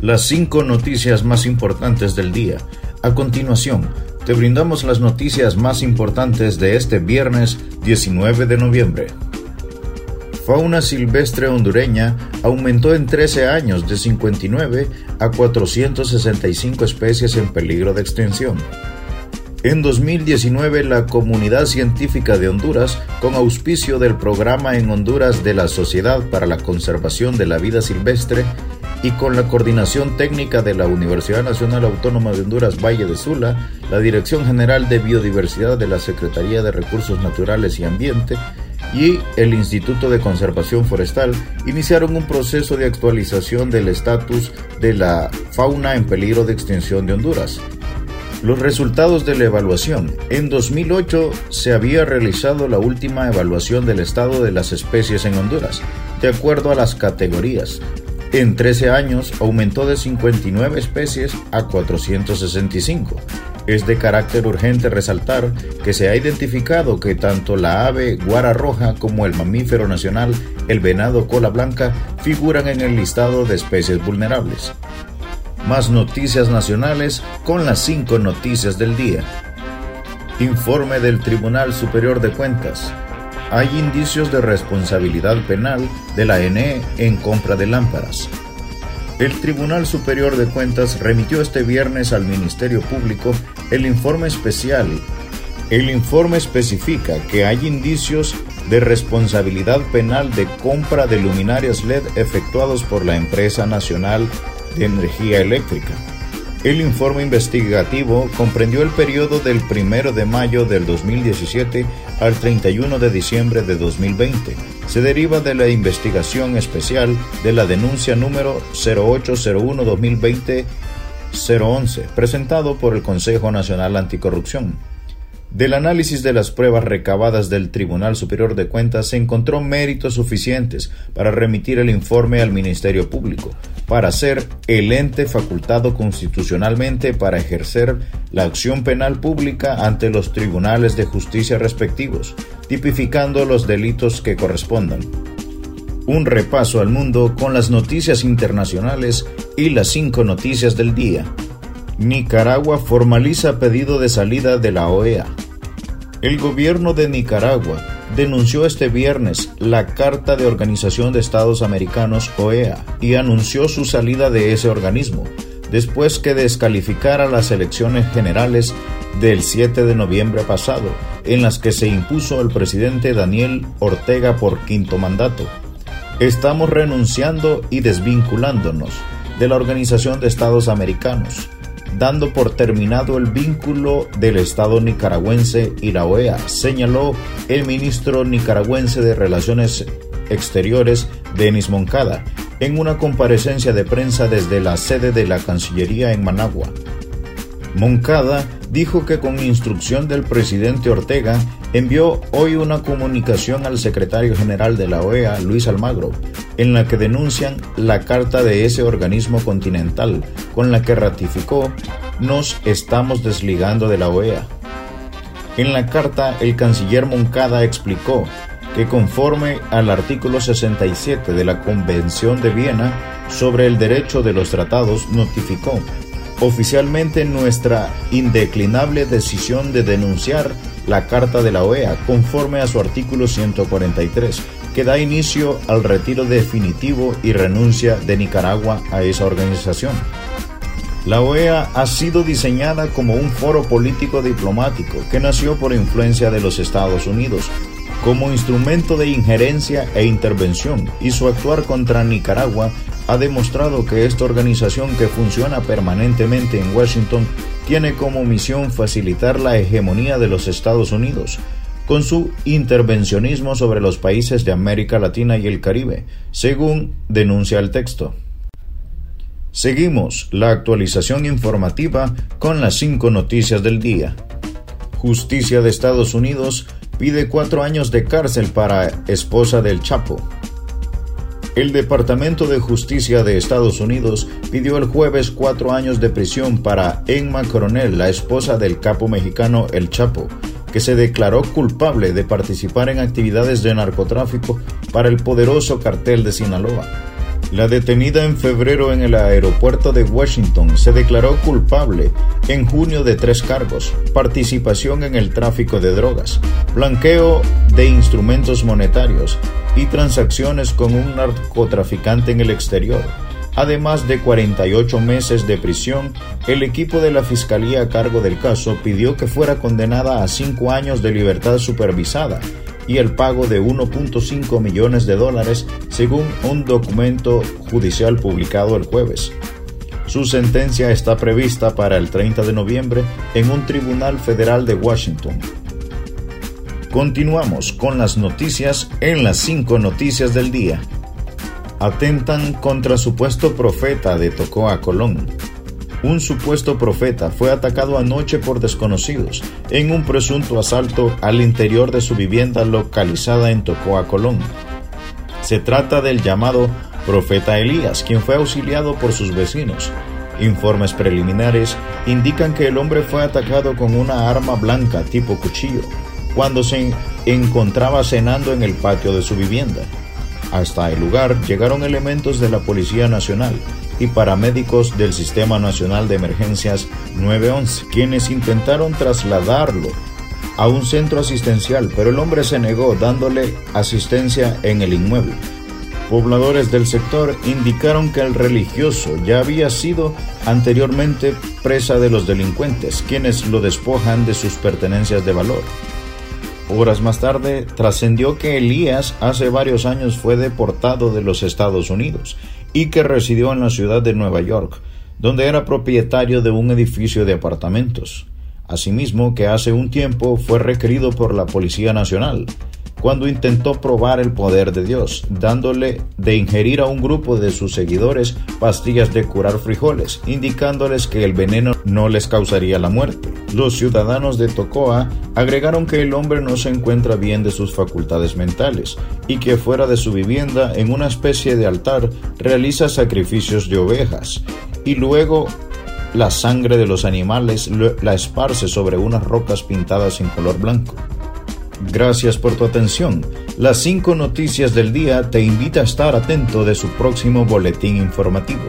las cinco noticias más importantes del día. A continuación, te brindamos las noticias más importantes de este viernes 19 de noviembre. Fauna silvestre hondureña aumentó en 13 años de 59 a 465 especies en peligro de extinción. En 2019, la comunidad científica de Honduras, con auspicio del programa en Honduras de la Sociedad para la Conservación de la Vida Silvestre, y con la coordinación técnica de la Universidad Nacional Autónoma de Honduras Valle de Sula, la Dirección General de Biodiversidad de la Secretaría de Recursos Naturales y Ambiente y el Instituto de Conservación Forestal iniciaron un proceso de actualización del estatus de la fauna en peligro de extinción de Honduras. Los resultados de la evaluación. En 2008 se había realizado la última evaluación del estado de las especies en Honduras, de acuerdo a las categorías, en 13 años aumentó de 59 especies a 465. Es de carácter urgente resaltar que se ha identificado que tanto la ave guara roja como el mamífero nacional, el venado cola blanca, figuran en el listado de especies vulnerables. Más noticias nacionales con las 5 noticias del día. Informe del Tribunal Superior de Cuentas hay indicios de responsabilidad penal de la ENE en compra de lámparas. El Tribunal Superior de Cuentas remitió este viernes al Ministerio Público el informe especial. El informe especifica que hay indicios de responsabilidad penal de compra de luminarias LED efectuados por la Empresa Nacional de Energía Eléctrica. El informe investigativo comprendió el periodo del 1 de mayo del 2017 al 31 de diciembre de 2020. Se deriva de la investigación especial de la denuncia número 0801-2020-011, presentado por el Consejo Nacional Anticorrupción. Del análisis de las pruebas recabadas del Tribunal Superior de Cuentas se encontró méritos suficientes para remitir el informe al Ministerio Público, para ser el ente facultado constitucionalmente para ejercer la acción penal pública ante los tribunales de justicia respectivos, tipificando los delitos que correspondan. Un repaso al mundo con las noticias internacionales y las cinco noticias del día. Nicaragua formaliza pedido de salida de la OEA. El gobierno de Nicaragua denunció este viernes la Carta de Organización de Estados Americanos OEA y anunció su salida de ese organismo, después que descalificara las elecciones generales del 7 de noviembre pasado, en las que se impuso el presidente Daniel Ortega por quinto mandato. Estamos renunciando y desvinculándonos de la Organización de Estados Americanos dando por terminado el vínculo del Estado nicaragüense y la OEA, señaló el ministro nicaragüense de Relaciones Exteriores, Denis Moncada, en una comparecencia de prensa desde la sede de la Cancillería en Managua. Moncada dijo que con instrucción del presidente Ortega envió hoy una comunicación al secretario general de la OEA, Luis Almagro, en la que denuncian la carta de ese organismo continental, con la que ratificó nos estamos desligando de la OEA. En la carta, el canciller Moncada explicó que conforme al artículo 67 de la Convención de Viena sobre el derecho de los tratados, notificó oficialmente nuestra indeclinable decisión de denunciar la Carta de la OEA conforme a su artículo 143, que da inicio al retiro definitivo y renuncia de Nicaragua a esa organización. La OEA ha sido diseñada como un foro político diplomático que nació por influencia de los Estados Unidos como instrumento de injerencia e intervención y su actuar contra Nicaragua ha demostrado que esta organización que funciona permanentemente en Washington tiene como misión facilitar la hegemonía de los Estados Unidos con su intervencionismo sobre los países de América Latina y el Caribe, según denuncia el texto. Seguimos la actualización informativa con las cinco noticias del día. Justicia de Estados Unidos pide cuatro años de cárcel para esposa del Chapo. El Departamento de Justicia de Estados Unidos pidió el jueves cuatro años de prisión para Emma Coronel, la esposa del capo mexicano El Chapo, que se declaró culpable de participar en actividades de narcotráfico para el poderoso cartel de Sinaloa. La detenida en febrero en el aeropuerto de Washington se declaró culpable en junio de tres cargos, participación en el tráfico de drogas, blanqueo de instrumentos monetarios y transacciones con un narcotraficante en el exterior. Además de 48 meses de prisión, el equipo de la Fiscalía a cargo del caso pidió que fuera condenada a cinco años de libertad supervisada y el pago de 1.5 millones de dólares según un documento judicial publicado el jueves. Su sentencia está prevista para el 30 de noviembre en un tribunal federal de Washington. Continuamos con las noticias en las cinco noticias del día. Atentan contra supuesto profeta de Tocoa Colón. Un supuesto profeta fue atacado anoche por desconocidos en un presunto asalto al interior de su vivienda localizada en Tocoa, Colón. Se trata del llamado profeta Elías, quien fue auxiliado por sus vecinos. Informes preliminares indican que el hombre fue atacado con una arma blanca tipo cuchillo cuando se encontraba cenando en el patio de su vivienda. Hasta el lugar llegaron elementos de la Policía Nacional y paramédicos del Sistema Nacional de Emergencias 911, quienes intentaron trasladarlo a un centro asistencial, pero el hombre se negó dándole asistencia en el inmueble. Pobladores del sector indicaron que el religioso ya había sido anteriormente presa de los delincuentes, quienes lo despojan de sus pertenencias de valor. Horas más tarde trascendió que Elías hace varios años fue deportado de los Estados Unidos y que residió en la ciudad de Nueva York, donde era propietario de un edificio de apartamentos. Asimismo, que hace un tiempo fue requerido por la Policía Nacional, cuando intentó probar el poder de Dios, dándole de ingerir a un grupo de sus seguidores pastillas de curar frijoles, indicándoles que el veneno no les causaría la muerte. Los ciudadanos de Tocoa agregaron que el hombre no se encuentra bien de sus facultades mentales y que fuera de su vivienda, en una especie de altar, realiza sacrificios de ovejas y luego la sangre de los animales la esparce sobre unas rocas pintadas en color blanco. Gracias por tu atención. Las cinco noticias del día te invita a estar atento de su próximo boletín informativo.